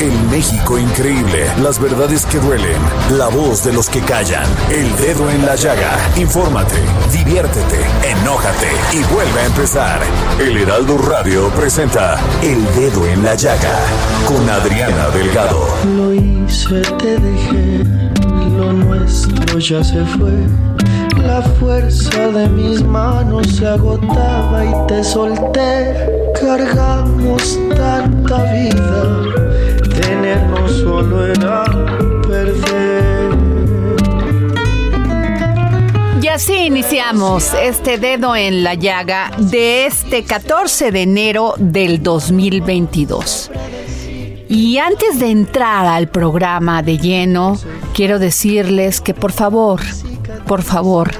El México increíble. Las verdades que duelen. La voz de los que callan. El dedo en la llaga. Infórmate, diviértete, enójate y vuelve a empezar. El Heraldo Radio presenta El Dedo en la Llaga con Adriana Delgado. Lo hice, te dejé, lo nuestro ya se fue. La fuerza de mis manos se agotaba y te solté. Cargamos tanta vida, solo. Y así iniciamos este dedo en la llaga de este 14 de enero del 2022. Y antes de entrar al programa de lleno, quiero decirles que por favor, por favor,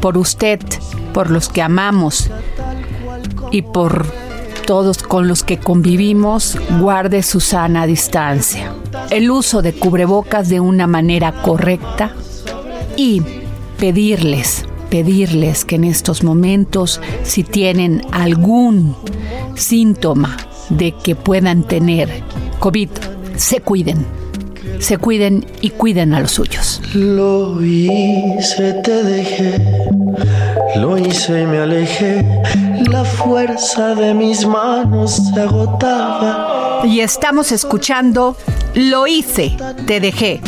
por usted, por los que amamos y por todos con los que convivimos, guarde su sana distancia. El uso de cubrebocas de una manera correcta y pedirles, pedirles que en estos momentos, si tienen algún síntoma de que puedan tener COVID, se cuiden, se cuiden y cuiden a los suyos. Lo hice, te dejé, lo hice y me alejé. La fuerza de mis manos se agotaba. Y estamos escuchando Lo hice, te dejé,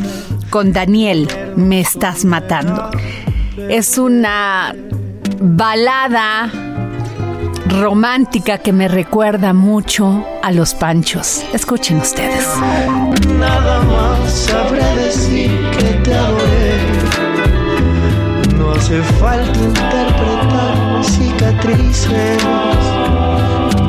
con Daniel, me estás matando. Es una balada romántica que me recuerda mucho a los panchos. Escuchen ustedes. Nada más sabré decir que te adoré. No hace falta interpretar cicatrices.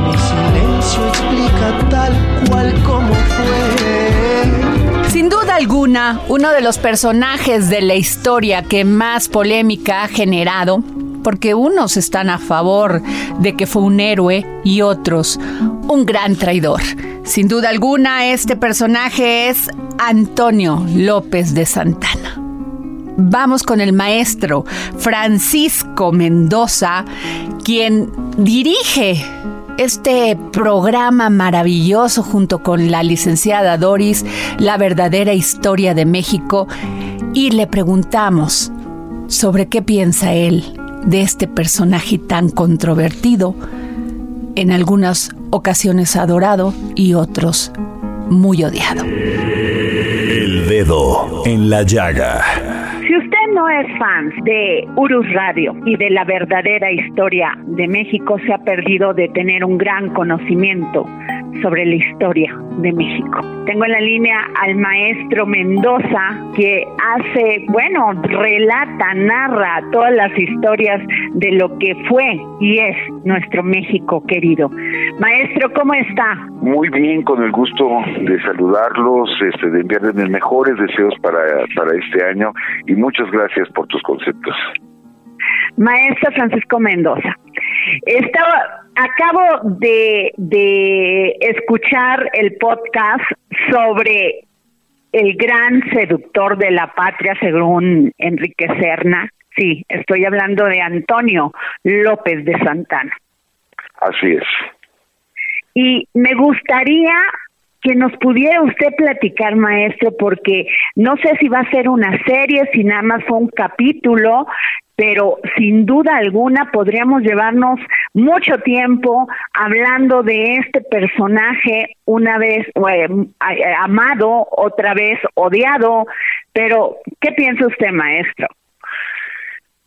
Mi silencio explica tal cual como fue. Sin duda alguna, uno de los personajes de la historia que más polémica ha generado, porque unos están a favor de que fue un héroe y otros un gran traidor. Sin duda alguna, este personaje es Antonio López de Santana. Vamos con el maestro Francisco Mendoza, quien dirige este programa maravilloso junto con la licenciada Doris, La verdadera historia de México, y le preguntamos sobre qué piensa él de este personaje tan controvertido, en algunas ocasiones adorado y otros muy odiado. El dedo en la llaga. Si usted no es fan de Urus Radio y de la verdadera historia de México, se ha perdido de tener un gran conocimiento sobre la historia de México. Tengo en la línea al maestro Mendoza que hace, bueno, relata, narra todas las historias de lo que fue y es nuestro México querido. Maestro, ¿cómo está? Muy bien, con el gusto de saludarlos, este, de enviarles mis mejores deseos para, para este año y muchas gracias por tus conceptos. Maestro Francisco Mendoza, estaba, acabo de, de escuchar el podcast sobre el gran seductor de la patria, según Enrique Serna. Sí, estoy hablando de Antonio López de Santana. Así es. Y me gustaría que nos pudiera usted platicar, maestro, porque no sé si va a ser una serie, si nada más fue un capítulo, pero sin duda alguna podríamos llevarnos mucho tiempo hablando de este personaje una vez eh, amado, otra vez odiado, pero ¿qué piensa usted, maestro?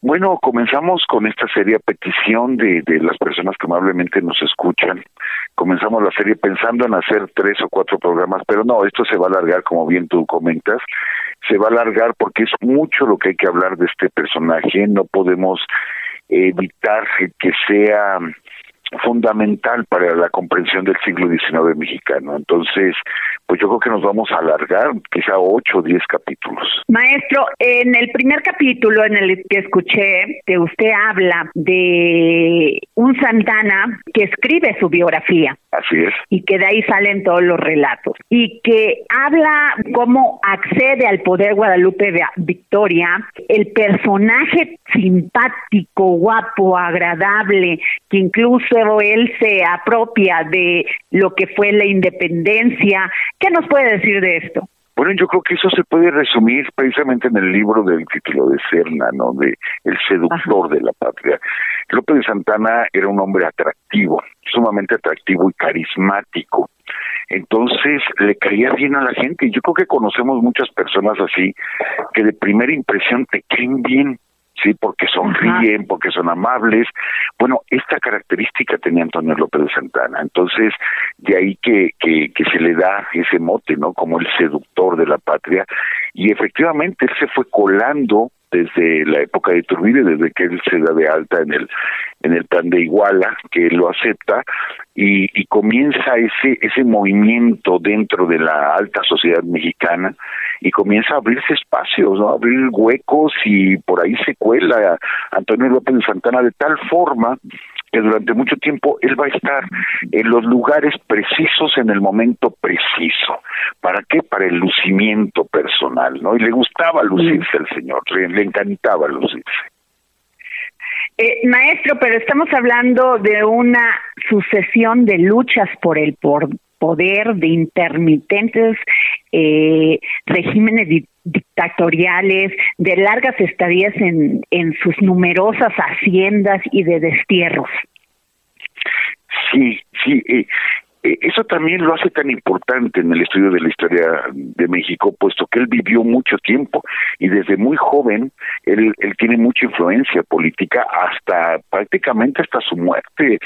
Bueno, comenzamos con esta serie a petición de, de las personas que amablemente nos escuchan. Comenzamos la serie pensando en hacer tres o cuatro programas, pero no, esto se va a alargar, como bien tú comentas, se va a alargar porque es mucho lo que hay que hablar de este personaje. No podemos evitar que sea fundamental para la comprensión del siglo XIX mexicano. Entonces, pues yo creo que nos vamos a alargar quizá ocho o diez capítulos. Maestro, en el primer capítulo en el que escuché que usted habla de un Santana que escribe su biografía. Así es. Y que de ahí salen todos los relatos. Y que habla cómo accede al poder Guadalupe Victoria, el personaje simpático, guapo, agradable, que incluso él se apropia de lo que fue la independencia. ¿Qué nos puede decir de esto? Bueno, yo creo que eso se puede resumir precisamente en el libro del título de Serna, ¿no? De El seductor de la patria. López de Santana era un hombre atractivo, sumamente atractivo y carismático. Entonces le caía bien a la gente. Yo creo que conocemos muchas personas así que de primera impresión te caen bien sí, porque sonríen, porque son amables. Bueno, esta característica tenía Antonio López de Santana. Entonces, de ahí que, que, que se le da ese mote, ¿no? Como el seductor de la patria. Y efectivamente, él se fue colando desde la época de Iturbide, desde que él se da de alta en el en el plan de Iguala, que él lo acepta y, comienza ese ese movimiento dentro de la alta sociedad mexicana y comienza a abrirse espacios, ¿no? abrir huecos y por ahí se cuela Antonio López de Santana de tal forma que durante mucho tiempo él va a estar en los lugares precisos en el momento preciso. ¿Para qué? Para el lucimiento personal, ¿no? Y le gustaba lucirse al señor, le, encantaba lucirse. Eh, maestro, pero estamos hablando de una sucesión de luchas por el poder, de intermitentes eh, regímenes dictatoriales, de largas estadías en, en sus numerosas haciendas y de destierros. Sí, sí, eso también lo hace tan importante en el estudio de la historia de México, puesto que él vivió mucho tiempo y desde muy joven él, tiene mucha influencia política hasta prácticamente hasta su muerte.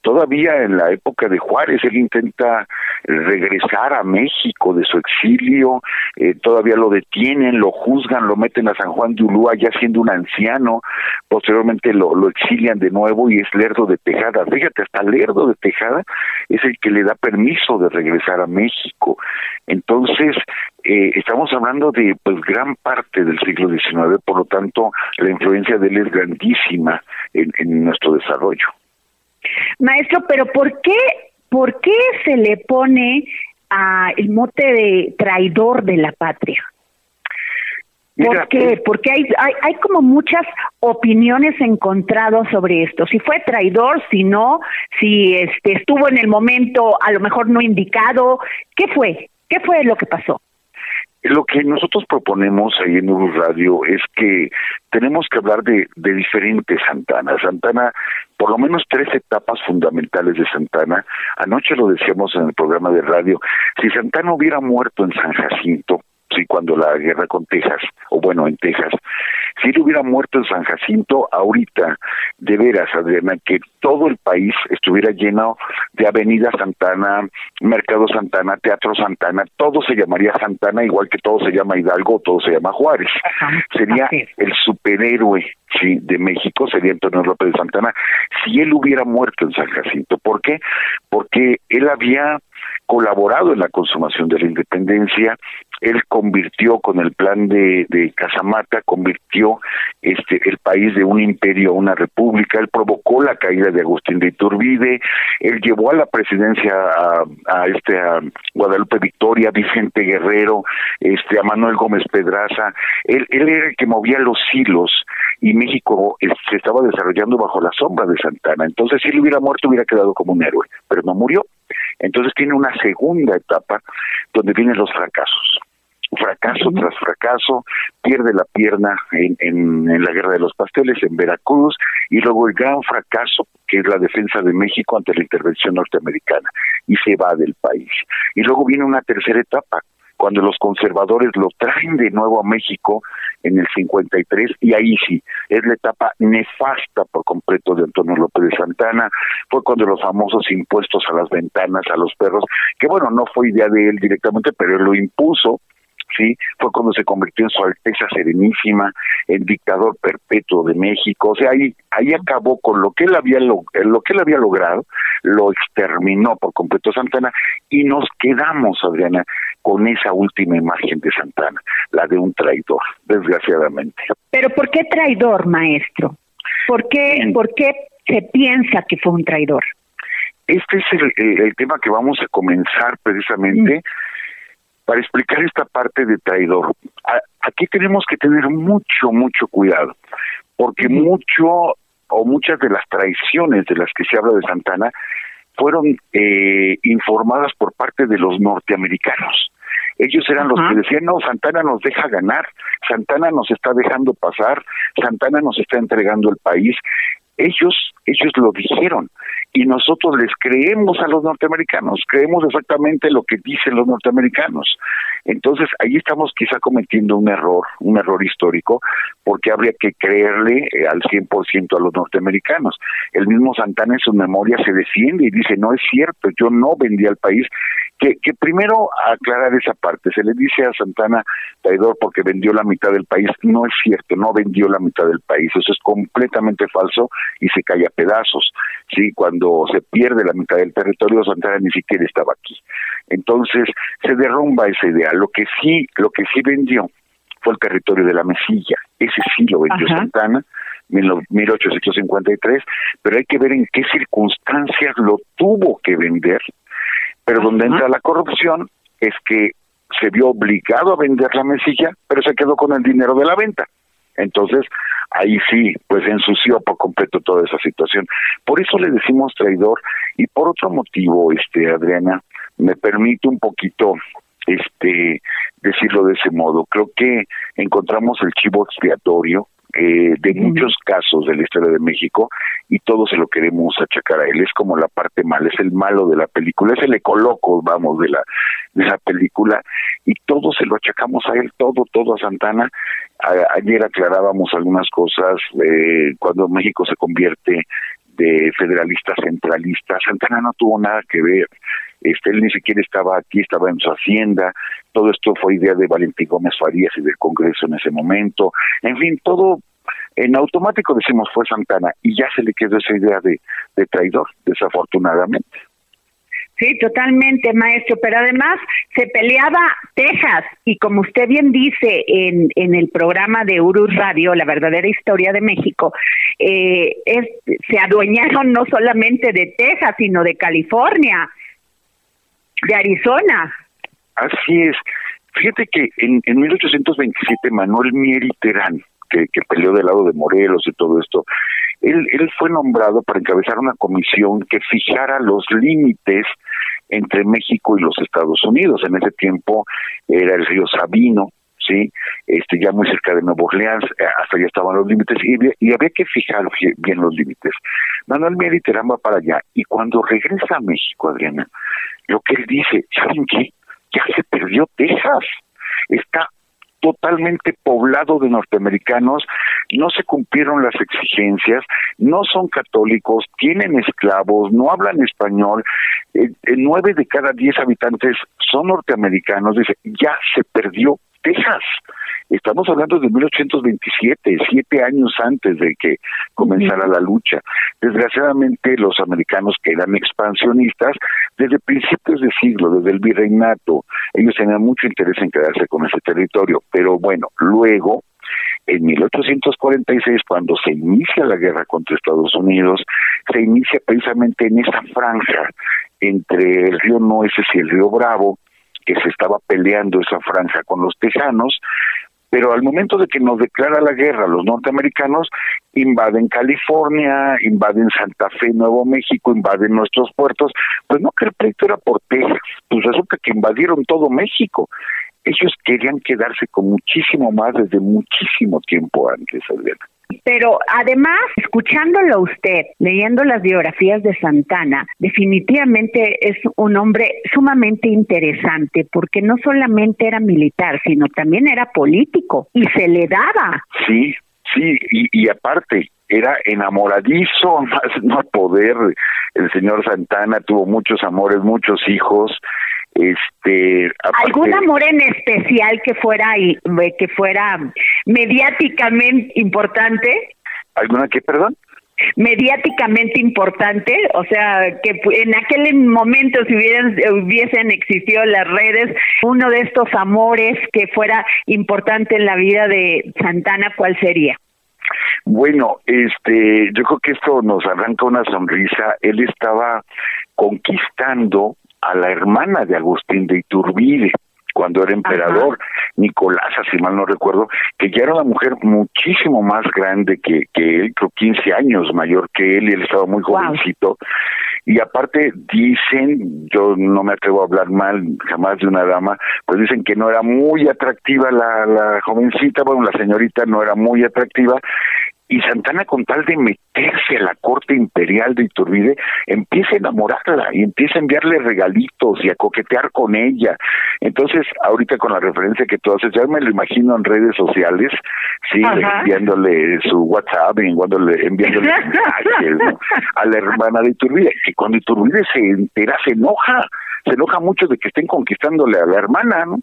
Todavía en la época de Juárez él intenta regresar a México de su exilio, eh, todavía lo detienen, lo juzgan, lo meten a San Juan de Ulúa ya siendo un anciano, posteriormente lo exilian de nuevo y es Lerdo de Tejada. Fíjate, hasta Lerdo de Tejada es el que le da permiso de regresar a México. Entonces, eh, estamos hablando de pues gran parte del siglo XIX, por lo tanto, la influencia de él es grandísima en, en nuestro desarrollo. Maestro, pero ¿por qué, por qué se le pone a el mote de traidor de la patria? ¿Por qué? Porque hay, hay, hay como muchas opiniones encontradas sobre esto. Si fue traidor, si no, si este estuvo en el momento a lo mejor no indicado. ¿Qué fue? ¿Qué fue lo que pasó? Lo que nosotros proponemos ahí en Urus Radio es que tenemos que hablar de, de diferentes Santana. Santana, por lo menos tres etapas fundamentales de Santana. Anoche lo decíamos en el programa de radio. Si Santana hubiera muerto en San Jacinto, sí, cuando la guerra con Texas, o bueno, en Texas, si él hubiera muerto en San Jacinto, ahorita, de veras, Adriana, que todo el país estuviera lleno de Avenida Santana, Mercado Santana, Teatro Santana, todo se llamaría Santana, igual que todo se llama Hidalgo, todo se llama Juárez. Sería el superhéroe sí, de México, sería Antonio López de Santana, si él hubiera muerto en San Jacinto. ¿Por qué? Porque él había colaborado en la consumación de la independencia, él convirtió con el plan de, de Casamata, convirtió este el país de un imperio a una república, él provocó la caída de Agustín de Iturbide, él llevó a la presidencia a, este a Guadalupe Victoria, Vicente Guerrero, este a Manuel Gómez Pedraza, él, él era el que movía los hilos y México eh, se estaba desarrollando bajo la sombra de Santana. Entonces, si él hubiera muerto, hubiera quedado como un héroe, pero no murió. Entonces tiene una segunda etapa donde vienen los fracasos fracaso tras fracaso, pierde la pierna en, en, la guerra de los pasteles en Veracruz y luego el gran fracaso que es la defensa de México ante la intervención norteamericana y se va del país. Y luego viene una tercera etapa, cuando los conservadores lo traen de nuevo a México en el 53 y ahí sí, es la etapa nefasta por completo de Antonio López de Santana, fue cuando los famosos impuestos a las ventanas, a los perros, que bueno, no fue idea de él directamente, pero él lo impuso, sí, fue cuando se convirtió en su Alteza Serenísima, el dictador perpetuo de México, o sea, ahí ahí acabó con lo que él había lo, lo que él había logrado, lo exterminó por completo Santana y nos quedamos, Adriana, con esa última imagen de Santana, la de un traidor, desgraciadamente. Pero ¿por qué traidor, maestro? ¿Por qué, ¿por qué se piensa que fue un traidor? Este es el, tema que vamos a comenzar precisamente. Mm para explicar esta parte de traidor. aquí tenemos que tener mucho, mucho cuidado, porque mucho o muchas de las traiciones de las que se habla de Santana fueron eh, informadas por parte de los norteamericanos. Ellos eran los que decían, no, Santana nos deja ganar, Santana nos está dejando pasar, Santana nos está entregando el país. Ellos, ellos lo dijeron y nosotros les creemos a los norteamericanos, creemos exactamente lo que dicen los norteamericanos. Entonces, ahí estamos quizá cometiendo un error, un error histórico, porque habría que creerle eh, al 100% a los norteamericanos. El mismo Santana en su memoria se defiende y dice, no es cierto, yo no vendí al país. Que, que primero aclarar esa parte, se le dice a Santana traidor porque vendió la mitad del país, no es cierto, no vendió la mitad del país, eso es completamente falso y se cae a pedazos. Sí, cuando se pierde la mitad del territorio, Santana ni siquiera estaba aquí. Entonces, se derrumba esa idea. Lo que sí, lo que sí vendió fue el territorio de la Mesilla. Ese sí lo vendió Santana, en 1853, pero hay que ver en qué circunstancias lo tuvo que vender. Pero donde entra la corrupción es que se vio obligado a vender la mesilla, pero se quedó con el dinero de la venta. Entonces, ahí sí, pues ensució por completo toda esa situación. Por eso le decimos traidor y por otro motivo, este Adriana, me permite un poquito este decirlo de ese modo. Creo que encontramos el chivo expiatorio eh, de muchos casos de la historia de México y todo se lo queremos achacar a él. Es como la parte mala, es el malo de la película, es el ecoloco, vamos, de la de esa película y todo se lo achacamos a él, todo, todo a Santana. ayer aclarábamos algunas cosas eh, cuando México se convierte de federalista centralista. Santana no tuvo nada que ver. Este, él ni siquiera estaba aquí, estaba en su hacienda. Todo esto fue idea de Valentín Gómez Farías y del Congreso en ese momento. En fin, todo en automático decimos fue Santana y ya se le quedó esa idea de, de traidor, desafortunadamente. Sí, totalmente, maestro, pero además se peleaba Texas y como usted bien dice en, en el programa de Urus Radio, La verdadera historia de México, eh, es, se adueñaron no solamente de Texas, sino de California, de Arizona. Así es. Fíjate que en, en 1827 Manuel Mieri Terán, que, que peleó del lado de Morelos y todo esto, él, él fue nombrado para encabezar una comisión que fijara los límites entre México y los Estados Unidos. En ese tiempo era el río Sabino, sí, este ya muy cerca de Nuevo Orleans, eh, hasta allá estaban los límites y, había que fijar bien los límites. Manuel Mediterrán va para allá y cuando regresa a México, Adriana, lo que él dice, ¿saben qué? Ya se perdió Texas. Está totalmente poblado de norteamericanos, no se cumplieron las exigencias, no son católicos, tienen esclavos, no hablan español, eh, eh, nueve de cada diez habitantes son norteamericanos, dice, ya se perdió Texas. Estamos hablando de 1827, siete años antes de que comenzara la lucha. Desgraciadamente, los americanos que eran expansionistas, desde principios de siglo, desde el virreinato, ellos tenían mucho interés en quedarse con ese territorio. Pero bueno, luego, en 1846, cuando se inicia la guerra contra Estados Unidos, se inicia precisamente en esa franja entre el río Nueces y el río Bravo, que se estaba peleando esa franja con los tejanos, pero al momento de que nos declara la guerra los norteamericanos, invaden California, invaden Santa Fe, Nuevo México, invaden nuestros puertos, pues no que el pleito era por Texas, pues resulta que invadieron todo México. ellos querían quedarse con muchísimo más desde muchísimo tiempo antes, Adriana. Pero además, escuchándolo usted, leyendo las biografías de Santana, definitivamente es un hombre sumamente interesante porque no solamente era militar, sino también era político y se le daba. Sí, sí, y, y aparte, era enamoradizo, más no poder. El señor Santana tuvo muchos amores, muchos hijos. Este, algún amor en especial que fuera y que fuera mediáticamente importante. ¿Alguna qué, perdón? mediáticamente importante, o sea, que en aquel momento si hubieran, hubiesen existido las redes, uno de estos amores que fuera importante en la vida de Santana, ¿cuál sería? Bueno, este, yo creo que esto nos arranca una sonrisa. Él estaba conquistando a la hermana de Agustín de Iturbide cuando era emperador, Nicolás, si mal no recuerdo, que ya era una mujer muchísimo más grande que, que él, creo 15 años mayor que él, y él estaba muy jovencito. Y aparte dicen, yo no me atrevo a hablar mal jamás de una dama, pues dicen que no era muy atractiva la, la jovencita, bueno, la señorita no era muy atractiva, y Santana con tal de meterse a la corte imperial de Iturbide empieza a enamorarla y empieza a enviarle regalitos y a coquetear con ella. Entonces, ahorita con la referencia que tú haces, ya me lo imagino en redes sociales, sí, enviándole su WhatsApp, enviándole, enviándole mensajes a la hermana de Iturbide, que cuando Iturbide se entera se enoja, se enoja mucho de que estén conquistándole a la hermana, ¿no?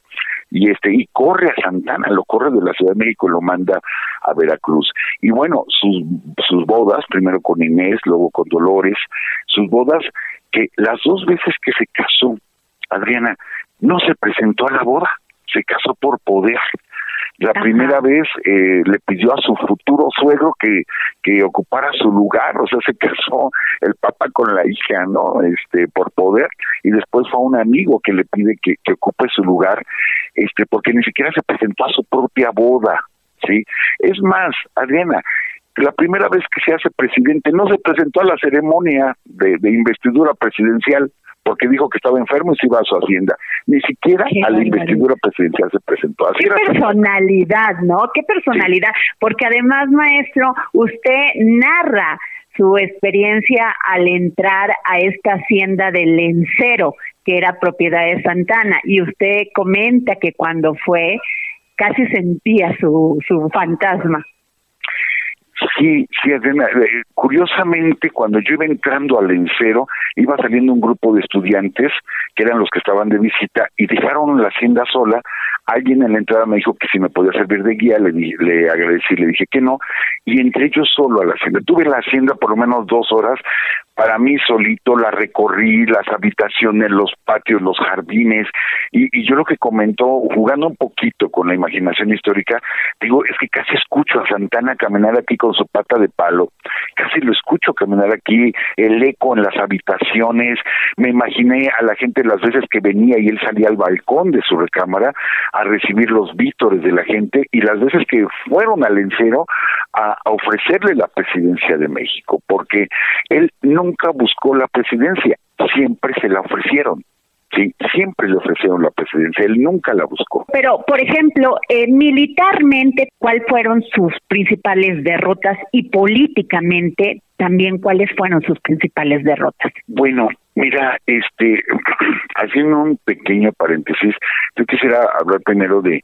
Y este y corre a Santana, lo corre de la Ciudad de México y lo manda a Veracruz. Y bueno, sus sus bodas, primero con Inés, luego con Dolores, sus bodas que las dos veces que se casó, Adriana, no se presentó a la boda, se casó por poder. La primera vez eh, le pidió a su futuro suegro que, que ocupara su lugar, o sea, se casó el papá con la hija, ¿no? Este, por poder, y después fue a un amigo que le pide que, que ocupe su lugar, este, porque ni siquiera se presentó a su propia boda, ¿sí? Es más, Adriana, la primera vez que se hace presidente no se presentó a la ceremonia de, de investidura presidencial, porque dijo que estaba enfermo y se iba a su hacienda. Ni siquiera a la investidura presidencial se presentó. Así Qué personalidad, ¿no? Qué personalidad. Porque además, maestro, usted narra su experiencia al entrar a esta hacienda del Lencero, que era propiedad de Santana, y usted comenta que cuando fue casi sentía su, su fantasma. Sí, sí, Adriana. Eh, curiosamente, cuando yo iba entrando al encero, iba saliendo un grupo de estudiantes, que eran los que estaban de visita, y dejaron la hacienda sola. Alguien en la entrada me dijo que si me podía servir de guía, le, le agradecí, le dije que no, y entré yo solo a la hacienda. Tuve la hacienda por lo menos dos horas, para mí solito la recorrí, las habitaciones, los patios, los jardines, y, yo lo que comentó, jugando un poquito con la imaginación histórica, digo, es que casi escucho a Santana caminar aquí con su pata de palo, casi lo escucho caminar aquí, el eco en las habitaciones, me imaginé a la gente las veces que venía y él salía al balcón de su recámara a recibir los vítores de la gente, y las veces que fueron al encero a, a ofrecerle la presidencia de México, porque él no nunca buscó la presidencia, siempre se la ofrecieron. Sí, siempre le ofrecieron la presidencia, él nunca la buscó. Pero, por ejemplo, eh, militarmente, ¿cuáles fueron sus principales derrotas y políticamente también cuáles fueron sus principales derrotas? Bueno, mira, este, haciendo un pequeño paréntesis, yo quisiera hablar primero de,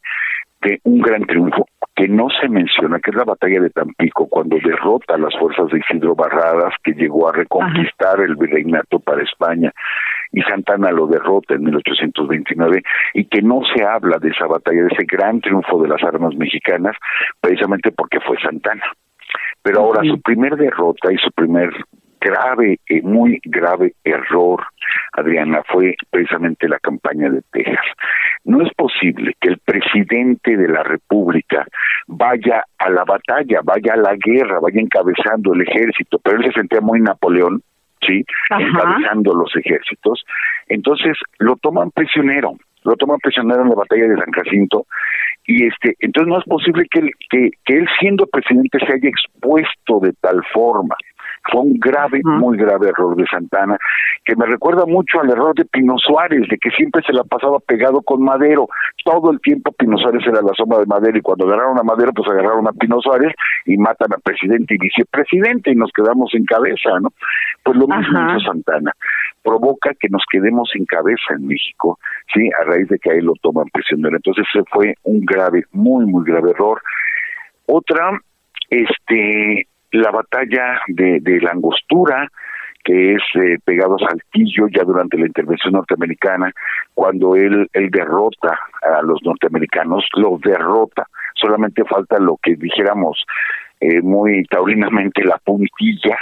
un gran triunfo que no se menciona, que es la batalla de Tampico, cuando derrota a las fuerzas de Isidro Barradas, que llegó a reconquistar el virreinato para España, y Santana lo derrota en 1829, y que no se habla de esa batalla, de ese gran triunfo de las armas mexicanas, precisamente porque fue Santana. Pero ahora su primer derrota y su primer grave, eh, muy grave error, Adriana, fue precisamente la campaña de Texas. No es posible que el presidente de la República vaya a la batalla, vaya a la guerra, vaya encabezando el ejército, pero él se sentía muy Napoleón, ¿sí? Encabezando los ejércitos. Entonces lo toman prisionero, lo toman prisionero en la batalla de San Jacinto y este entonces no es posible que él, que, que él siendo presidente se haya expuesto de tal forma Fue un grave, muy grave error de Santana, que me recuerda mucho al error de Pino Suárez, de que siempre se la pasaba pegado con Madero. Todo el tiempo Pino Suárez era la sombra de Madero y cuando agarraron a Madero, pues agarraron a Pino Suárez y matan a presidente y vicepresidente y nos quedamos en cabeza, ¿no? Pues lo mismo hizo Santana. Provoca que nos quedemos sin cabeza en México, ¿sí? A raíz de que ahí lo toman prisionero. Entonces, ese fue un grave, muy, muy grave error. Otra, este, la batalla de, de la angostura, que es eh, pegado a Saltillo ya durante la intervención norteamericana, cuando él, él derrota a los norteamericanos, los derrota, solamente falta lo que dijéramos eh, muy taurinamente la puntilla,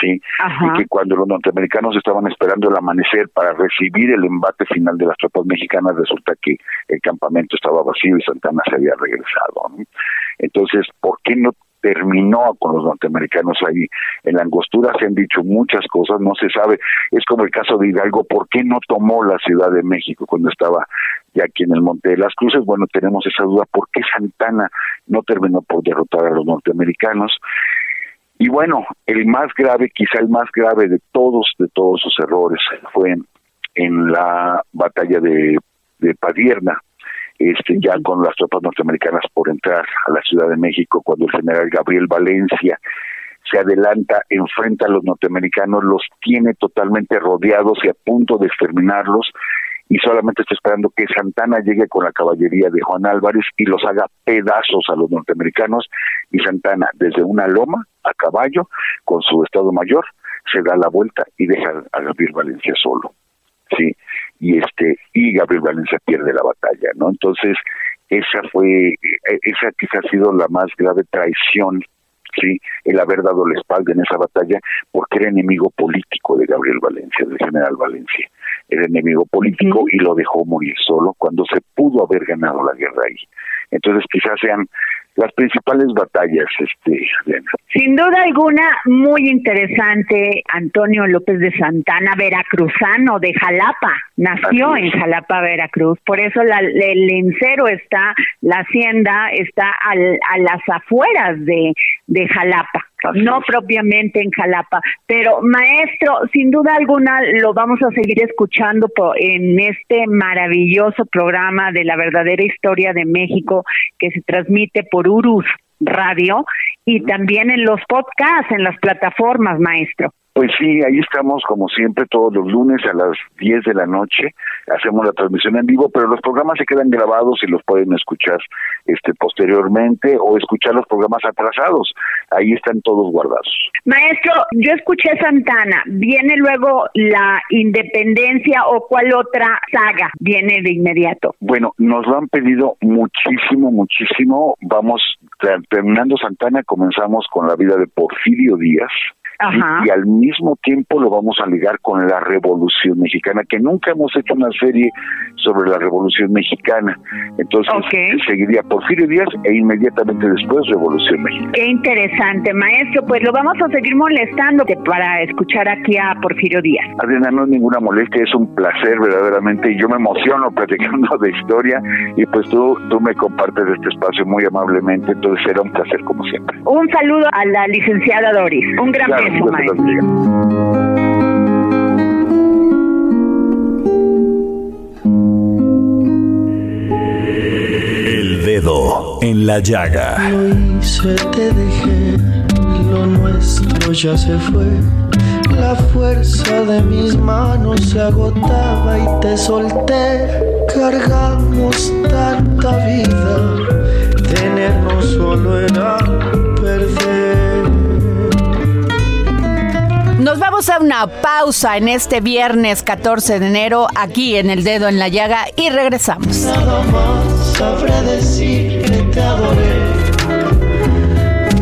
¿sí? Y que cuando los norteamericanos estaban esperando el amanecer para recibir el embate final de las tropas mexicanas, resulta que el campamento estaba vacío y Santana se había regresado. Entonces, ¿por qué no terminó con los norteamericanos ahí. En la angostura se han dicho muchas cosas, no se sabe. Es como el caso de Hidalgo, ¿por qué no tomó la Ciudad de México cuando estaba ya aquí en el Monte de las Cruces? Bueno, tenemos esa duda, ¿por qué Santana no terminó por derrotar a los norteamericanos? Y bueno, el más grave, quizá el más grave de todos, de todos sus errores, fue en, la batalla de, de Padierna, este, ya con las tropas norteamericanas por entrar a la Ciudad de México, cuando el general Gabriel Valencia se adelanta, enfrenta a los norteamericanos, los tiene totalmente rodeados y a punto de exterminarlos, y solamente está esperando que Santana llegue con la caballería de Juan Álvarez y los haga pedazos a los norteamericanos, y Santana, desde una loma a caballo, con su estado mayor, se da la vuelta y deja a Gabriel Valencia solo. Sí, y este y Gabriel Valencia pierde la batalla, ¿no? Entonces, esa fue eh, esa quizás ha sido la más grave traición sí el haber dado la espalda en esa batalla porque era enemigo político de Gabriel Valencia del general Valencia. Era enemigo político y lo dejó morir solo cuando se pudo haber ganado la guerra ahí. Entonces quizás sean las principales batallas, este, Sin duda alguna, muy interesante, Antonio López de Santana, veracruzano de Jalapa, nació en Jalapa, Veracruz, por eso la, el encero está, la hacienda está al, a las afueras de, de Jalapa no propiamente en Jalapa, pero maestro, sin duda alguna lo vamos a seguir escuchando en este maravilloso programa de la verdadera historia de México que se transmite por Urus Radio y también en los podcasts, en las plataformas, maestro. Pues sí, ahí estamos como siempre todos los lunes a las 10 de la noche. Hacemos la transmisión en vivo, pero los programas se quedan grabados y los pueden escuchar este posteriormente o escuchar los programas atrasados. Ahí están todos guardados. Maestro, yo escuché Santana. ¿Viene luego la Independencia o cuál otra saga viene de inmediato? Bueno, nos lo han pedido muchísimo, muchísimo. Vamos terminando Santana, comenzamos con la vida de Porfirio Díaz y, al mismo tiempo lo vamos a ligar con la Revolución Mexicana, que nunca hemos hecho una serie sobre la Revolución Mexicana. Entonces seguiría Porfirio Díaz e inmediatamente después Revolución Mexicana. Qué interesante, maestro. Pues lo vamos a seguir molestando para escuchar aquí a Porfirio Díaz. Adriana, no es ninguna molestia, es un placer verdaderamente y yo me emociono platicando de historia y pues tú, tú me compartes este espacio muy amablemente, entonces será un placer como siempre. Un saludo a la licenciada Doris. Un gran El dedo en la llaga. Lo hice, te dejé, lo nuestro ya se fue. La fuerza de mis manos se agotaba y te solté. Cargamos tanta vida, tenernos solo era Nos vamos a una pausa en este viernes 14 de enero aquí en El Dedo en la Llaga y regresamos. Nada más sabré decir que te adoré.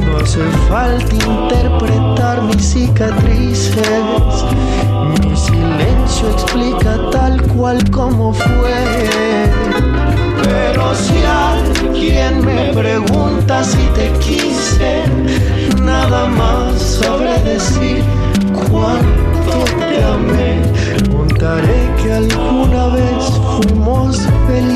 No hace falta interpretar mis cicatrices. Mi silencio explica tal cual como fue. Pero si alguien me pregunta si te quise, feliz.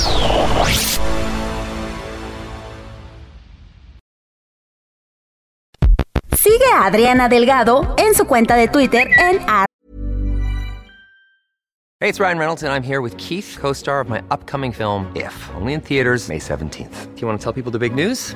Adriana Delgado en su cuenta de Twitter en Hey, it's Ryan Reynolds and I'm here with Keith, co-star of my upcoming film If, only in theaters May 17th. Do you want to tell people the big news?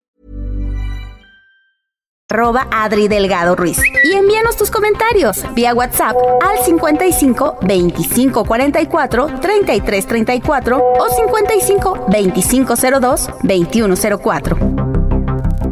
Arroba Adri Delgado Ruiz. Y envíanos tus comentarios vía WhatsApp al 55 25 44 33 34 o 55 25 02 21 04.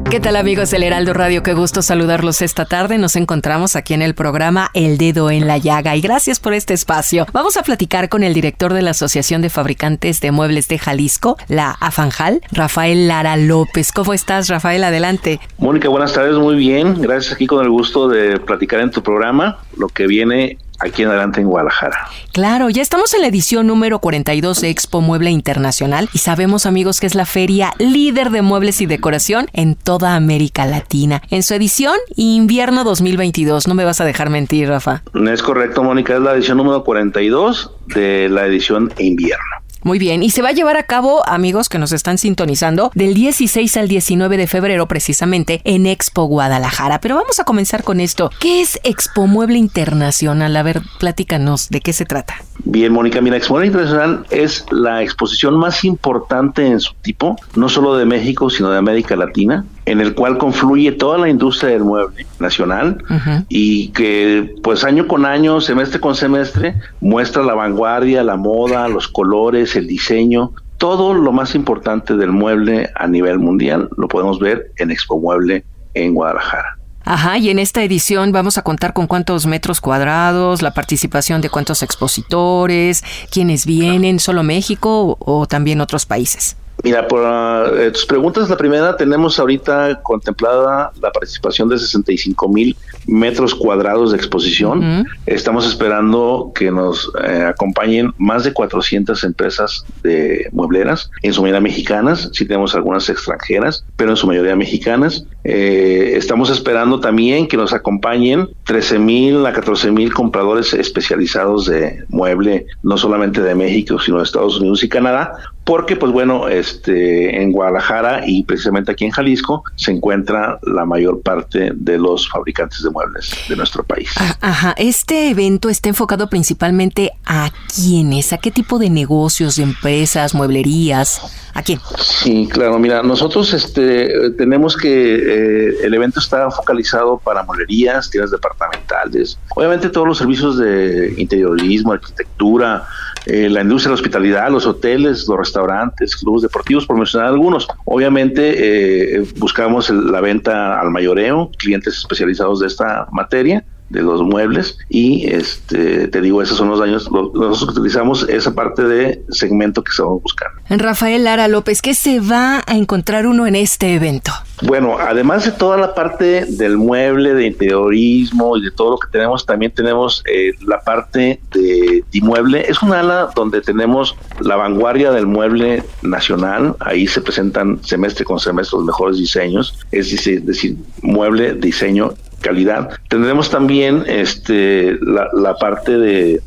¿Qué tal amigos del Heraldo Radio? Qué gusto saludarlos esta tarde. Nos encontramos aquí en el programa El Dedo en la Llaga y gracias por este espacio. Vamos a platicar con el director de la Asociación de Fabricantes de Muebles de Jalisco, la AFANJAL, Rafael Lara López. ¿Cómo estás, Rafael? Adelante. Mónica, buenas tardes, muy bien. Gracias aquí con el gusto de platicar en tu programa lo que viene aquí en adelante en Guadalajara. Claro, ya estamos en la edición número 42 de Expo Mueble Internacional y sabemos amigos que es la feria líder de muebles y decoración en toda América Latina. En su edición invierno 2022, no me vas a dejar mentir, Rafa. Es correcto, Mónica, es la edición número 42 de la edición invierno. Muy bien, y se va a llevar a cabo, amigos que nos están sintonizando, del 16 al 19 de febrero precisamente en Expo Guadalajara. Pero vamos a comenzar con esto. ¿Qué es Expo Mueble Internacional? A ver, platícanos, ¿de qué se trata? Bien, Mónica, mira, Expo Mueble Internacional es la exposición más importante en su tipo, no solo de México, sino de América Latina en el cual confluye toda la industria del mueble nacional y que pues año con año, semestre con semestre, muestra la vanguardia, la moda, los colores, el diseño, todo lo más importante del mueble a nivel mundial lo podemos ver en Expo Mueble en Guadalajara. Ajá, y en esta edición vamos a contar con cuántos metros cuadrados, la participación de cuántos expositores, quiénes vienen, solo México o, o también otros países. Mira, por uh, tus preguntas, la primera, tenemos ahorita contemplada la participación de 65 mil metros cuadrados de exposición. Estamos esperando que nos eh, acompañen más de 400 empresas de muebleras, en su mayoría mexicanas, sí tenemos algunas extranjeras, pero en su mayoría mexicanas. Eh, estamos esperando también que nos acompañen 13 mil a 14 mil compradores especializados de mueble, no solamente de México, sino de Estados Unidos y Canadá, porque pues bueno, este en Guadalajara y precisamente aquí en Jalisco se encuentra la mayor parte de los fabricantes de muebles de nuestro país. Ah, ajá, este evento está enfocado principalmente a quiénes, a qué tipo de negocios, de empresas, mueblerías, a quién. Sí, claro, mira, nosotros este tenemos que eh, el evento está focalizado para mueblerías, tiendas departamentales, obviamente todos los servicios de interiorismo, arquitectura, eh, la industria de la hospitalidad, los hoteles, los restaurantes, clubes deportivos, por mencionar algunos. Obviamente eh, buscamos la venta al mayoreo, clientes especializados de esta materia de los muebles y este te digo esos son los daños nosotros utilizamos esa parte de segmento que estamos buscando Rafael Lara López ¿qué se va a encontrar uno en este evento? Bueno, además de toda la parte del mueble, de interiorismo y de todo lo que tenemos, también tenemos eh, la parte de, de mueble. Es un ala donde tenemos la vanguardia del mueble nacional. Ahí se presentan semestre con semestre los mejores diseños, es decir, mueble, diseño calidad. Tendremos también este la, parte de,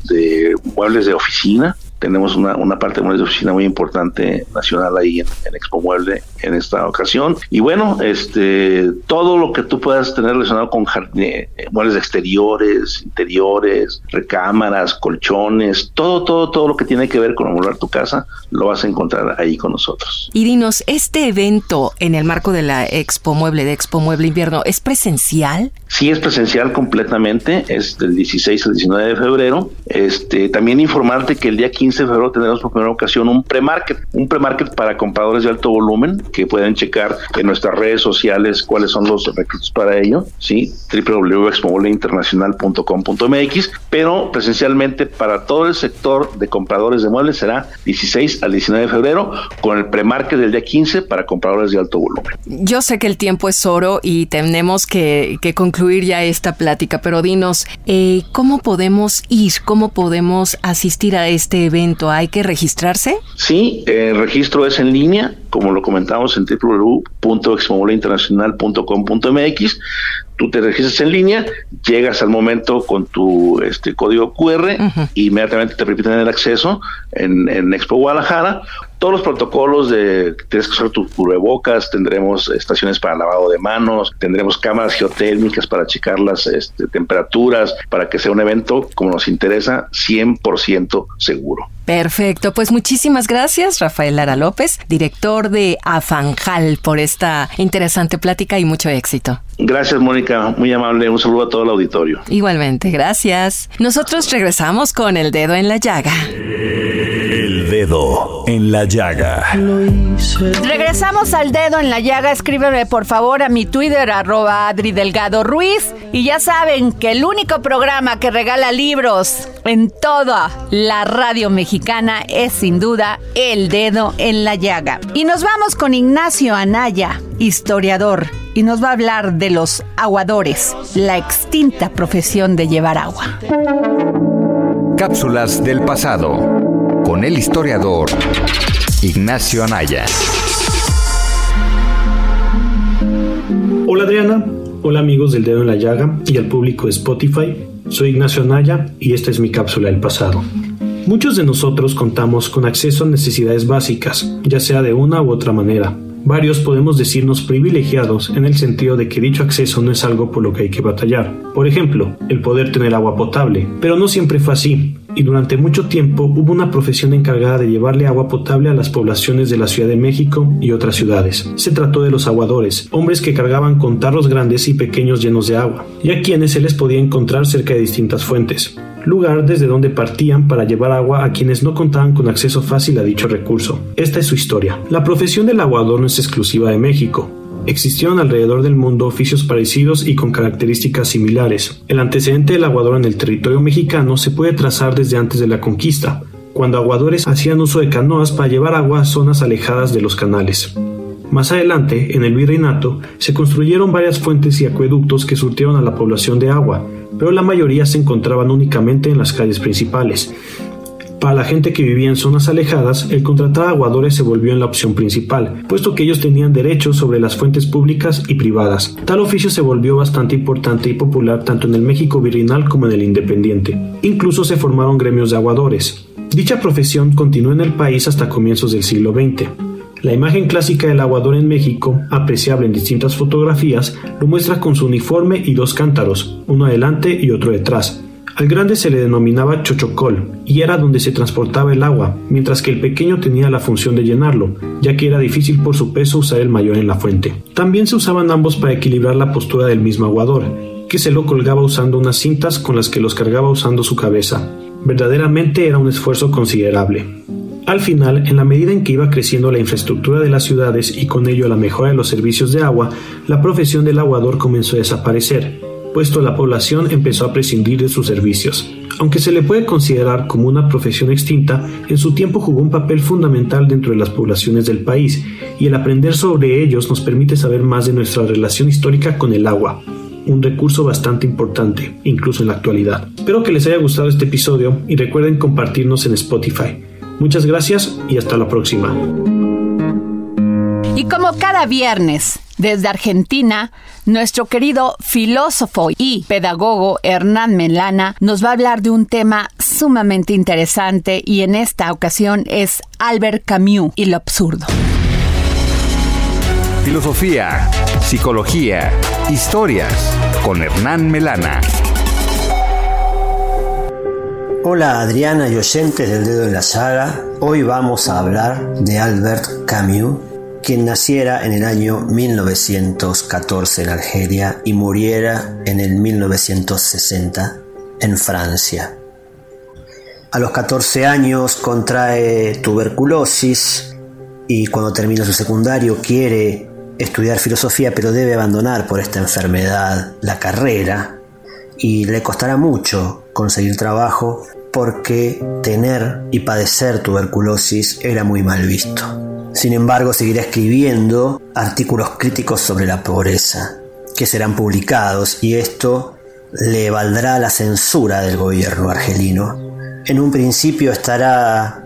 muebles de oficina, tenemos una, una parte de una oficina muy importante nacional ahí en, Expo Mueble en esta ocasión. Y bueno, este todo lo que tú puedas tener relacionado con jardín, muebles exteriores, interiores, recámaras, colchones, todo, todo, todo lo que tiene que ver con amueblar tu casa, lo vas a encontrar ahí con nosotros. Y dinos, ¿este evento en el marco de la Expo Mueble, de Expo Mueble Invierno, es presencial? Sí, es presencial completamente, es del 16 al 19 de febrero. Este, también informarte que el día 15 de febrero tendremos por primera ocasión un pre-market, un pre-market para compradores de alto volumen que pueden checar en nuestras redes sociales cuáles son los requisitos para ello, sí, www.expomuebleinternacional.com.mx, pero presencialmente para todo el sector de compradores de muebles será 16 al 19 de febrero con el pre-market del día 15 para compradores de alto volumen. Yo sé que el tiempo es oro y tenemos que, que concluir ya esta plática, pero dinos, eh, ¿cómo podemos ir? ¿Cómo podemos asistir a este evento? ¿Hay que registrarse? Sí, el registro es en línea, como lo comentamos en www.exmomolainternacional.com.mx tú te registras en línea, llegas al momento con tu este código QR, inmediatamente te permiten el acceso en, en Expo Guadalajara. Todos los protocolos de tienes que usar tus cubrebocas, tendremos estaciones para lavado de manos, tendremos cámaras geotérmicas para checar las este, temperaturas, para que sea un evento como nos interesa, 100% seguro. Perfecto, pues muchísimas gracias Rafael Lara López, director de Afanjal, por esta interesante plática y mucho éxito. Gracias Mónica, muy amable, un saludo a todo el auditorio. Igualmente, gracias. Nosotros regresamos con el dedo en la llaga. El dedo en la llaga. Regresamos al dedo en la llaga. Escríbeme por favor a mi Twitter, arroba Adri Delgado Ruiz. Y ya saben que el único programa que regala libros en toda la radio mexicana es sin duda El Dedo en la Llaga. Y nos vamos con Ignacio Anaya, historiador, y nos va a hablar de los aguadores, la extinta profesión de llevar agua. Cápsulas del pasado con el historiador Ignacio Anaya. Hola Adriana, hola amigos del Dedo en la Llaga y al público de Spotify. Soy Ignacio Anaya y esta es mi cápsula del pasado. Muchos de nosotros contamos con acceso a necesidades básicas, ya sea de una u otra manera. Varios podemos decirnos privilegiados en el sentido de que dicho acceso no es algo por lo que hay que batallar. Por ejemplo, el poder tener agua potable. Pero no siempre fue así, y durante mucho tiempo hubo una profesión encargada de llevarle agua potable a las poblaciones de la Ciudad de México y otras ciudades. Se trató de los aguadores, hombres que cargaban con tarros grandes y pequeños llenos de agua, y a quienes se les podía encontrar cerca de distintas fuentes lugar desde donde partían para llevar agua a quienes no contaban con acceso fácil a dicho recurso. Esta es su historia. La profesión del aguador no es exclusiva de México. Existieron alrededor del mundo oficios parecidos y con características similares. El antecedente del aguador en el territorio mexicano se puede trazar desde antes de la conquista, cuando aguadores hacían uso de canoas para llevar agua a zonas alejadas de los canales. Más adelante, en el virreinato, se construyeron varias fuentes y acueductos que surtieron a la población de agua, pero la mayoría se encontraban únicamente en las calles principales. Para la gente que vivía en zonas alejadas, el contratar aguadores se volvió en la opción principal, puesto que ellos tenían derechos sobre las fuentes públicas y privadas. Tal oficio se volvió bastante importante y popular tanto en el México virreinal como en el independiente. Incluso se formaron gremios de aguadores. Dicha profesión continuó en el país hasta comienzos del siglo XX. La imagen clásica del aguador en México, apreciable en distintas fotografías, lo muestra con su uniforme y dos cántaros, uno adelante y otro detrás. Al grande se le denominaba chochocol y era donde se transportaba el agua, mientras que el pequeño tenía la función de llenarlo, ya que era difícil por su peso usar el mayor en la fuente. También se usaban ambos para equilibrar la postura del mismo aguador, que se lo colgaba usando unas cintas con las que los cargaba usando su cabeza. Verdaderamente era un esfuerzo considerable. Al final, en la medida en que iba creciendo la infraestructura de las ciudades y con ello la mejora de los servicios de agua, la profesión del aguador comenzó a desaparecer, puesto la población empezó a prescindir de sus servicios. Aunque se le puede considerar como una profesión extinta, en su tiempo jugó un papel fundamental dentro de las poblaciones del país, y el aprender sobre ellos nos permite saber más de nuestra relación histórica con el agua, un recurso bastante importante, incluso en la actualidad. Espero que les haya gustado este episodio y recuerden compartirnos en Spotify. Muchas gracias y hasta la próxima. Y como cada viernes, Desde Argentina, nuestro querido filósofo y pedagogo Hernán Melana nos va a hablar de un tema sumamente interesante y en esta ocasión es Albert Camus y lo absurdo. Filosofía, psicología, historias con Hernán Melana. Hola Adriana y oyentes del dedo en la saga. Hoy vamos a hablar de Albert Camus, quien naciera en el año 1914 en Argelia y muriera en el 1960 en Francia. A los 14 años contrae tuberculosis y cuando termina su secundario quiere estudiar filosofía pero debe abandonar por esta enfermedad la carrera y le costará mucho conseguir trabajo porque tener y padecer tuberculosis era muy mal visto. Sin embargo, seguirá escribiendo artículos críticos sobre la pobreza, que serán publicados y esto le valdrá la censura del gobierno argelino. En un principio estará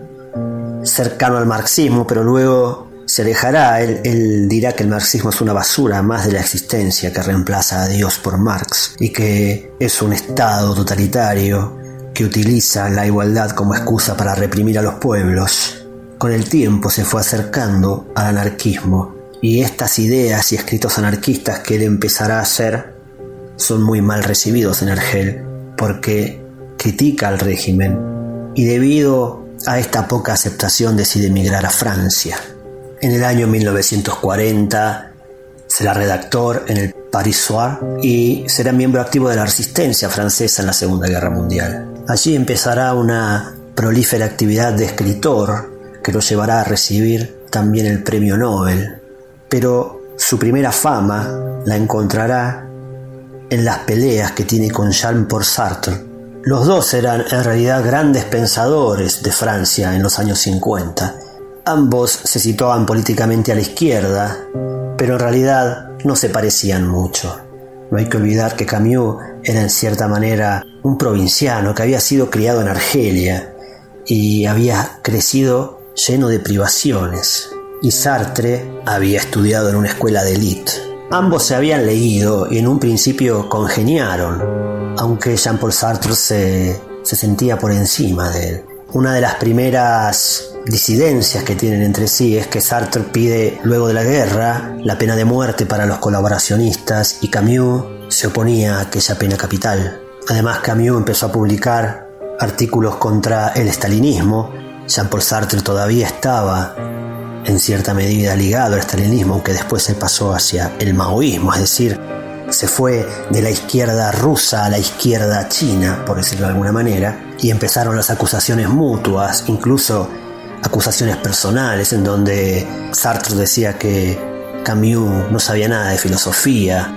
cercano al marxismo, pero luego se alejará. Él, él, dirá que el marxismo es una basura más de la existencia que reemplaza a Dios por Marx y que es un Estado totalitario que utiliza la igualdad como excusa para reprimir a los pueblos. Con el tiempo se fue acercando al anarquismo y estas ideas y escritos anarquistas que él empezará a hacer son muy mal recibidos en Argel porque critica al régimen y debido a esta poca aceptación decide emigrar a Francia. En el año 1940 será redactor en el Paris Soir y será miembro activo de la resistencia francesa en la Segunda Guerra Mundial. Allí empezará una prolífera actividad de escritor que lo llevará a recibir también el premio Nobel. Pero su primera fama la encontrará en las peleas que tiene con Jean-Paul Sartre. Los dos eran en realidad grandes pensadores de Francia en los años 50 Ambos se situaban políticamente a la izquierda, pero en realidad no se parecían mucho. No hay que olvidar que Camus era en cierta manera un provinciano que había sido criado en Argelia y había crecido lleno de privaciones. Y Sartre había estudiado en una escuela de élite. Ambos se habían leído y en un principio congeniaron, aunque Jean-Paul Sartre se, se sentía por encima de él. Una de las primeras disidencias que tienen entre sí es que Sartre pide luego de la guerra la pena de muerte para los colaboracionistas y Camus se oponía a aquella pena capital. Además Camus empezó a publicar artículos contra el estalinismo. Jean-Paul Sartre todavía estaba en cierta medida ligado al estalinismo, aunque después se pasó hacia el maoísmo, es decir, se fue de la izquierda rusa a la izquierda china, por decirlo de alguna manera, y empezaron las acusaciones mutuas, incluso acusaciones personales, en donde Sartre decía que Camus no sabía nada de filosofía,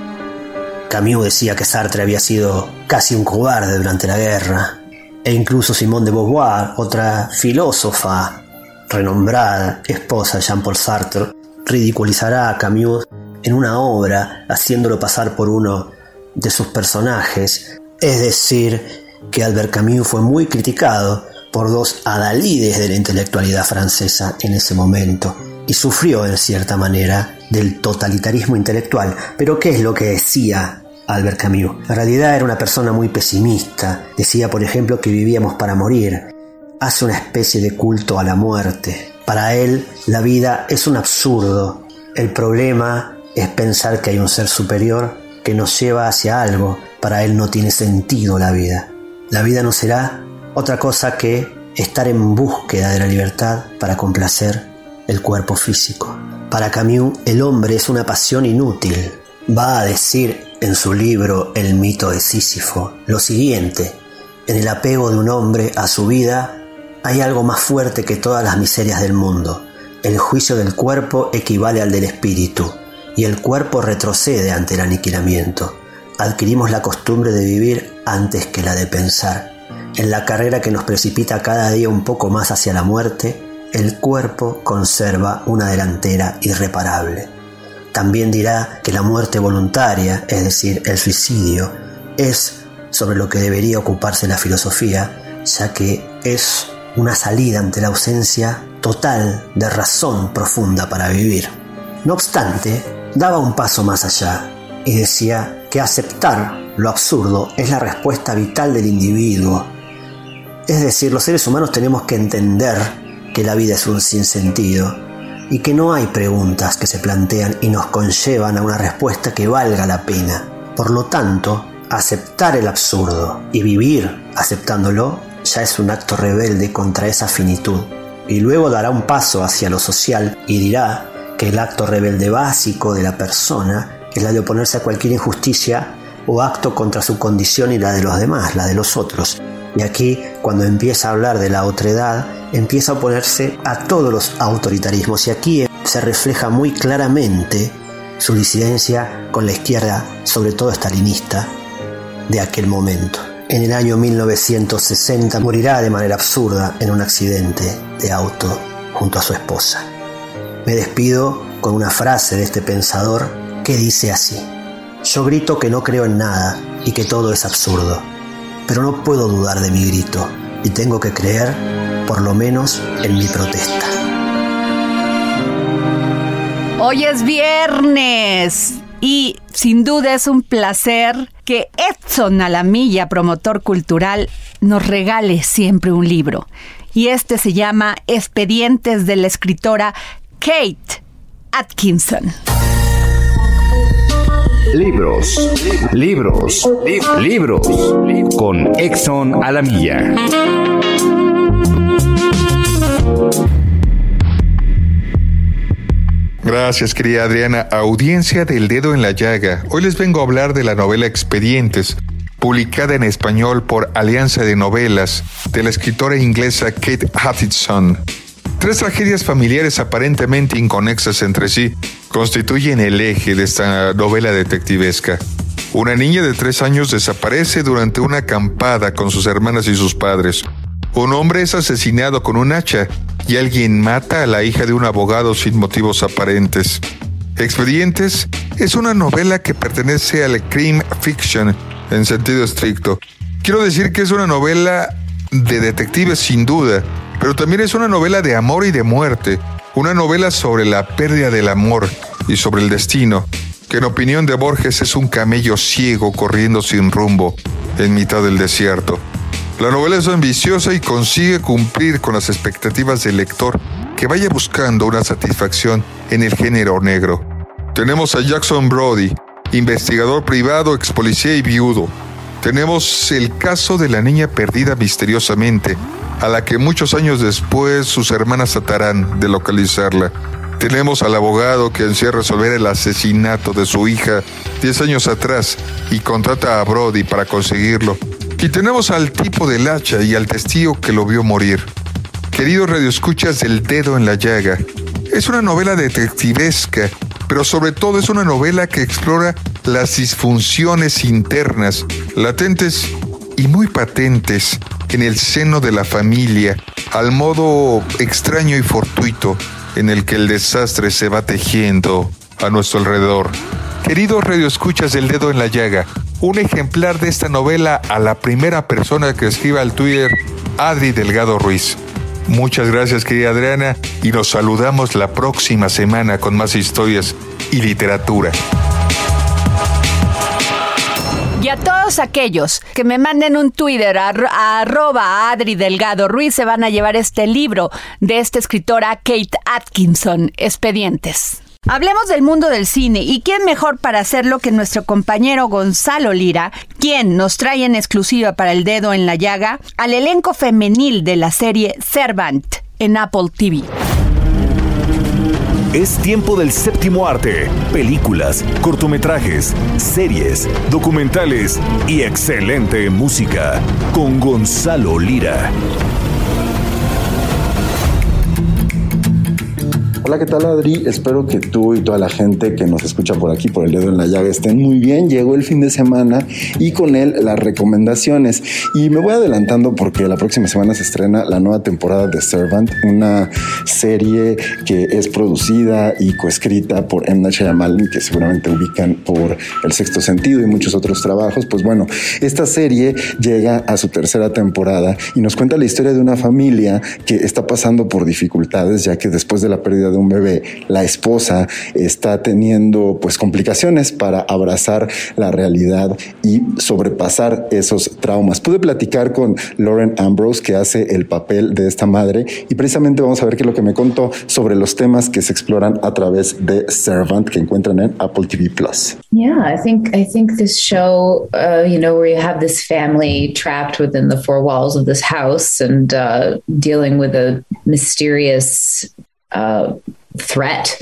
Camus decía que Sartre había sido casi un cobarde durante la guerra, e incluso Simone de Beauvoir, otra filósofa renombrada, esposa de Jean-Paul Sartre, ridiculizará a Camus en una obra haciéndolo pasar por uno de sus personajes, es decir, que Albert Camus fue muy criticado por dos adalides de la intelectualidad francesa en ese momento y sufrió en cierta manera del totalitarismo intelectual. Pero ¿qué es lo que decía Albert Camus? En realidad era una persona muy pesimista. Decía, por ejemplo, que vivíamos para morir. Hace una especie de culto a la muerte. Para él, la vida es un absurdo. El problema es pensar que hay un ser superior que nos lleva hacia algo. Para él no tiene sentido la vida. La vida no será otra cosa que estar en búsqueda de la libertad para complacer el cuerpo físico. Para Camus, el hombre es una pasión inútil. Va a decir en su libro El mito de Sísifo lo siguiente, en el apego de un hombre a su vida hay algo más fuerte que todas las miserias del mundo. El juicio del cuerpo equivale al del espíritu y el cuerpo retrocede ante el aniquilamiento. Adquirimos la costumbre de vivir antes que la de pensar. En la carrera que nos precipita cada día un poco más hacia la muerte, el cuerpo conserva una delantera irreparable. También dirá que la muerte voluntaria, es decir, el suicidio, es sobre lo que debería ocuparse la filosofía, ya que es una salida ante la ausencia total de razón profunda para vivir. No obstante, daba un paso más allá y decía que aceptar lo absurdo es la respuesta vital del individuo. Es decir, los seres humanos tenemos que entender que la vida es un sinsentido y que no hay preguntas que se plantean y nos conllevan a una respuesta que valga la pena. Por lo tanto, aceptar el absurdo y vivir aceptándolo ya es un acto rebelde contra esa finitud. Y luego dará un paso hacia lo social y dirá que el acto rebelde básico de la persona es la de oponerse a cualquier injusticia o acto contra su condición y la de los demás, la de los otros. Y aquí, cuando empieza a hablar de la otredad, empieza a oponerse a todos los autoritarismos. Y aquí se refleja muy claramente su disidencia con la izquierda, sobre todo estalinista, de aquel momento. En el año 1960 morirá de manera absurda en un accidente de auto junto a su esposa. Me despido con una frase de este pensador que dice así. Yo grito que no creo en nada y que todo es absurdo, pero no puedo dudar de mi grito y tengo que creer, por lo menos, en mi protesta. Hoy es viernes y sin duda es un placer que Edson Alamilla, promotor cultural, nos regale siempre un libro. Y este se llama Expedientes de la escritora Kate Atkinson. Libros, libros, libros, con Exxon Alamilla. Gracias, querida Adriana. Audiencia del dedo en la llaga. Hoy les vengo a hablar de la novela Expedientes, publicada en español por Alianza de Novelas, de la escritora inglesa Kate Hutchinson. Tres tragedias familiares aparentemente inconexas entre sí constituyen el eje de esta novela detectivesca. Una niña de tres años desaparece durante una acampada con sus hermanas y sus padres. Un hombre es asesinado con un hacha y alguien mata a la hija de un abogado sin motivos aparentes. Expedientes es una novela que pertenece al crime fiction en sentido estricto. Quiero decir que es una novela de detectives sin duda, pero también es una novela de amor y de muerte, una novela sobre la pérdida del amor y sobre el destino, que en opinión de Borges es un camello ciego corriendo sin rumbo en mitad del desierto. La novela es ambiciosa y consigue cumplir con las expectativas del lector que vaya buscando una satisfacción en el género negro. Tenemos a Jackson Brody, investigador privado, ex policía y viudo. Tenemos el caso de la niña perdida misteriosamente, a la que muchos años después sus hermanas tratarán de localizarla. Tenemos al abogado que ansía resolver el asesinato de su hija 10 años atrás y contrata a Brody para conseguirlo. Y tenemos al tipo del hacha y al testigo que lo vio morir. Queridos radioescuchas del dedo en la llaga, es una novela detectivesca, pero sobre todo es una novela que explora las disfunciones internas, latentes y muy patentes en el seno de la familia, al modo extraño y fortuito en el que el desastre se va tejiendo a nuestro alrededor. Queridos radioescuchas del dedo en la llaga, un ejemplar de esta novela a la primera persona que escriba al Twitter, Adri Delgado Ruiz. Muchas gracias querida Adriana y nos saludamos la próxima semana con más historias y literatura. Y a todos aquellos que me manden un Twitter a, arroba Adri Delgado Ruiz se van a llevar este libro de esta escritora Kate Atkinson, Expedientes. Hablemos del mundo del cine y quién mejor para hacerlo que nuestro compañero Gonzalo Lira, quien nos trae en exclusiva para el dedo en la llaga al elenco femenil de la serie Servant en Apple TV. Es tiempo del séptimo arte. Películas, cortometrajes, series, documentales y excelente música. Con Gonzalo Lira. Hola, ¿qué tal Adri? Espero que tú y toda la gente que nos escucha por aquí, por el dedo en la llaga, estén muy bien. Llegó el fin de semana y con él las recomendaciones. Y me voy adelantando porque la próxima semana se estrena la nueva temporada de Servant, una serie que es producida y coescrita por M. Night Shyamalan, que seguramente ubican por El Sexto Sentido y muchos otros trabajos. Pues bueno, esta serie llega a su tercera temporada y nos cuenta la historia de una familia que está pasando por dificultades, ya que después de la pérdida de un bebé, la esposa está teniendo pues complicaciones para abrazar la realidad y sobrepasar esos traumas. Pude platicar con Lauren Ambrose que hace el papel de esta madre y precisamente vamos a ver qué es lo que me contó sobre los temas que se exploran a través de Servant que encuentran en Apple TV Plus. Yeah, I think I think this show, uh, you know, where you have this family trapped within the four walls of this house and uh, dealing with a mysterious uh, threat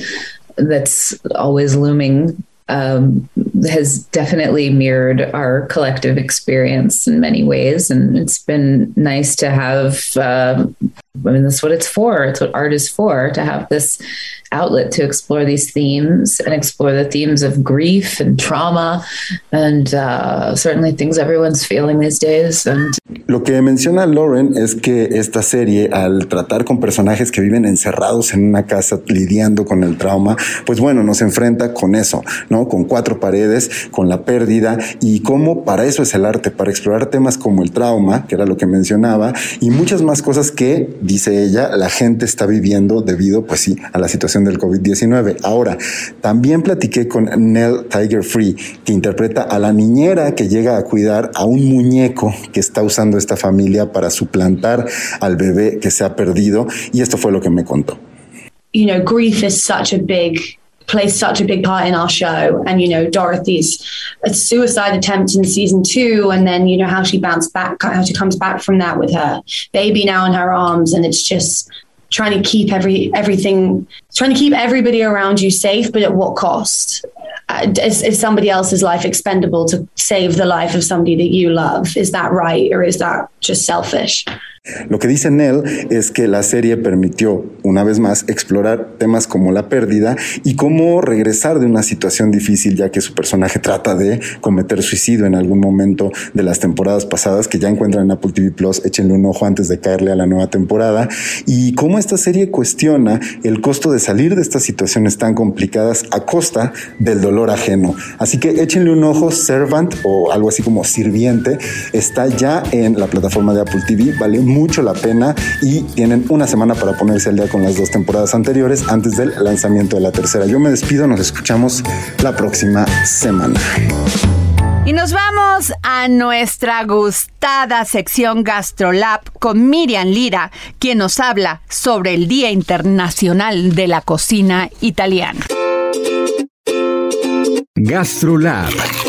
that's always looming um, has definitely mirrored our collective experience in many ways. And it's been nice to have, uh, I mean, that's what it's for. It's what art is for, to have this outlet to explore these themes and explore the themes of grief and trauma and uh, certainly things everyone's feeling these days. And Lo que menciona Lauren es que esta serie, al tratar con personajes que viven encerrados en una casa lidiando con el trauma, pues bueno, nos enfrenta con eso, ¿no? Con cuatro paredes, con la pérdida y cómo para eso es el arte, para explorar temas como el trauma, que era lo que mencionaba, y muchas más cosas que, dice ella, la gente está viviendo debido, pues sí, a la situación del COVID-19. Ahora, también platiqué con Nell Tiger Free, que interpreta a la niñera que llega a cuidar a un muñeco que está usando esta familia para suplantar al bebé que se ha perdido, y esto fue lo que me contó. You know, grief is such a big plays such a big part in our show. And, you know, Dorothy's suicide attempt in season two, and then, you know, how she bounced back, how she comes back from that with her baby now in her arms. And it's just trying to keep every everything, trying to keep everybody around you safe, but at what cost? Uh, is, is somebody else's life expendable to save the life of somebody that you love? Is that right? Or is that just selfish? Lo que dice Nell es que la serie permitió, una vez más, explorar temas como la pérdida y cómo regresar de una situación difícil, ya que su personaje trata de cometer suicidio en algún momento de las temporadas pasadas, que ya encuentran en Apple TV Plus, échenle un ojo antes de caerle a la nueva temporada, y cómo esta serie cuestiona el costo de salir de estas situaciones tan complicadas a costa del dolor ajeno. Así que échenle un ojo, Servant o algo así como Sirviente, está ya en la plataforma de Apple TV, vale mucho la pena y tienen una semana para ponerse al día con las dos temporadas anteriores antes del lanzamiento de la tercera. Yo me despido, nos escuchamos la próxima semana. Y nos vamos a nuestra gustada sección GastroLab con Miriam Lira, quien nos habla sobre el Día Internacional de la Cocina Italiana. GastroLab.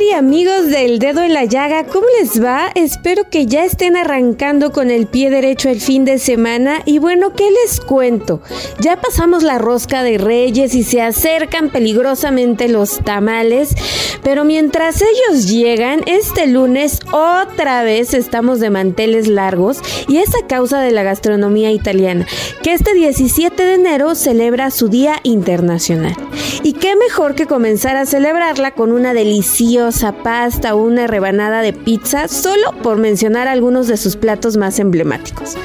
¿Qué tal Adri, amigos del dedo en la llaga? ¿Cómo les va? Espero que ya estén arrancando con el pie derecho el fin de semana. Y bueno, ¿qué les cuento? Ya pasamos la rosca de reyes y se acercan peligrosamente los tamales. Pero mientras ellos llegan, este lunes otra vez estamos de manteles largos y es a causa de la gastronomía italiana, que este 17 de enero celebra su Día Internacional. Y qué mejor que comenzar a celebrarla con una deliciosa pasta una rebanada de pizza, solo por mencionar algunos de sus platos más emblemáticos.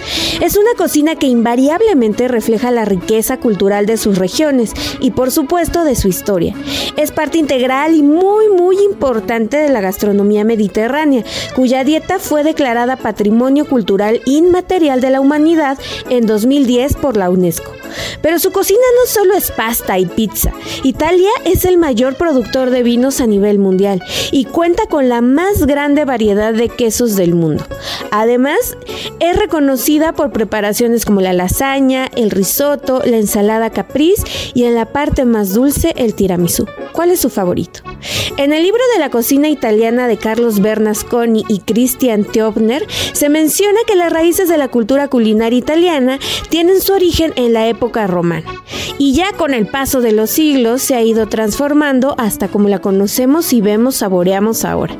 Es una cocina que invariablemente refleja la riqueza cultural de sus regiones y por supuesto de su historia. Es parte integral y muy muy importante de la gastronomía mediterránea, cuya dieta fue declarada Patrimonio Cultural Inmaterial de la Humanidad en 2010 por la UNESCO. Pero su cocina no solo es pasta y pizza. Italia es el mayor productor de vinos a nivel mundial y cuenta con la más grande variedad de quesos del mundo. Además, es reconocida por preparaciones como la lasaña, el risotto, la ensalada capriz y en la parte más dulce el tiramisú. ¿Cuál es su favorito? En el libro de la cocina italiana de Carlos Bernasconi y Christian Teobner se menciona que las raíces de la cultura culinaria italiana tienen su origen en la época romana y ya con el paso de los siglos se ha ido transformando hasta como la conocemos y vemos, saboreamos ahora.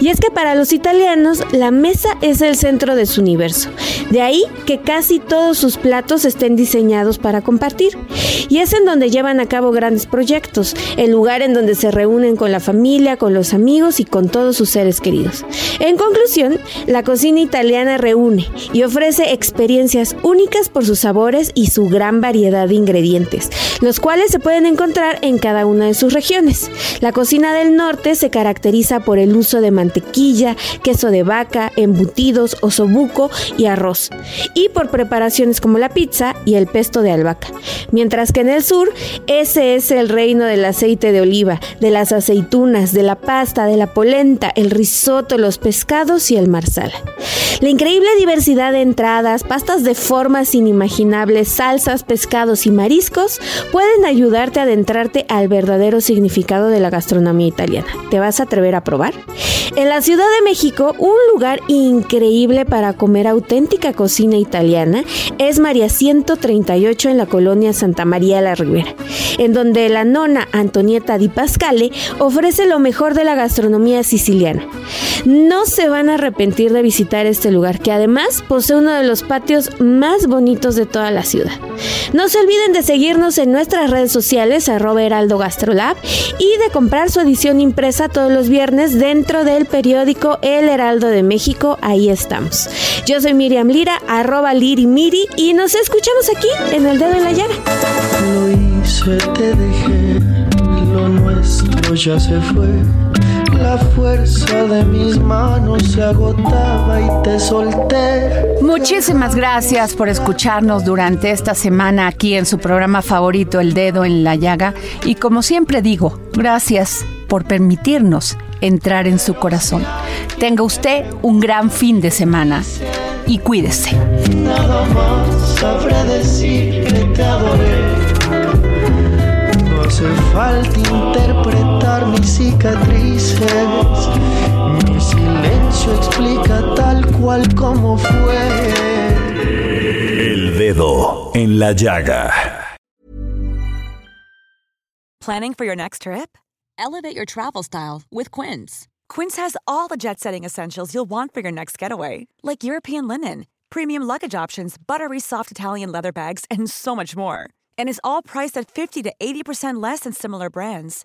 Y es que para los italianos la mesa es el centro de su universo. De ahí que casi todos sus platos estén diseñados para compartir. Y es en donde llevan a cabo grandes proyectos, el lugar en donde se reúnen con la familia, con los amigos y con todos sus seres queridos. En conclusión, la cocina italiana reúne y ofrece experiencias únicas por sus sabores y su gran variedad de ingredientes, los cuales se pueden encontrar en cada una de sus regiones. La cocina del norte se caracteriza por el uso de mantequilla, queso de vaca, embutidos, osobuco y arroz, y por preparaciones como la pizza y el pesto de albahaca. Mientras que en el sur, ese es el reino del aceite de oliva, de las aceitunas, de la pasta, de la polenta, el risotto, los pescados y el marsala. La increíble diversidad de entradas, pastas de formas inimaginables, salsas, pescados y mariscos pueden ayudarte a adentrarte al verdadero significado de la gastronomía italiana. ¿Te vas a atrever a probar? En la Ciudad de México, un lugar increíble para comer auténtica cocina italiana es María 138 en la colonia Santa María la Ribera, en donde la nona Antonieta Di Pascale ofrece lo mejor de la gastronomía siciliana. No se van a arrepentir de visitar este lugar, que además posee uno de los patios más bonitos de toda la ciudad. No se olviden de seguirnos en nuestras redes sociales, arroba Heraldo Gastrolab, y de comprar su edición impresa todos los viernes dentro del periódico El Heraldo de México. Ahí estamos. Yo soy Miriam Lira, arroba Liri Miri, y nos escuchamos aquí en El Dedo en la Llaga. Ya se fue. La fuerza de mis manos se agotaba y te solté. Muchísimas gracias por escucharnos durante esta semana aquí en su programa favorito El Dedo en la Llaga. Y como siempre digo, gracias por permitirnos entrar en su corazón. Tenga usted un gran fin de semana y cuídese. Nada más sabré decir que te adoré. No hace falta interpretar mis cicatrices. Mi silencio explica tal cual como fue. El dedo en la llaga. Planning for your next trip? Elevate your travel style with Quince. Quince has all the jet setting essentials you'll want for your next getaway, like European linen, premium luggage options, buttery soft Italian leather bags, and so much more. And is all priced at 50 to 80% less than similar brands.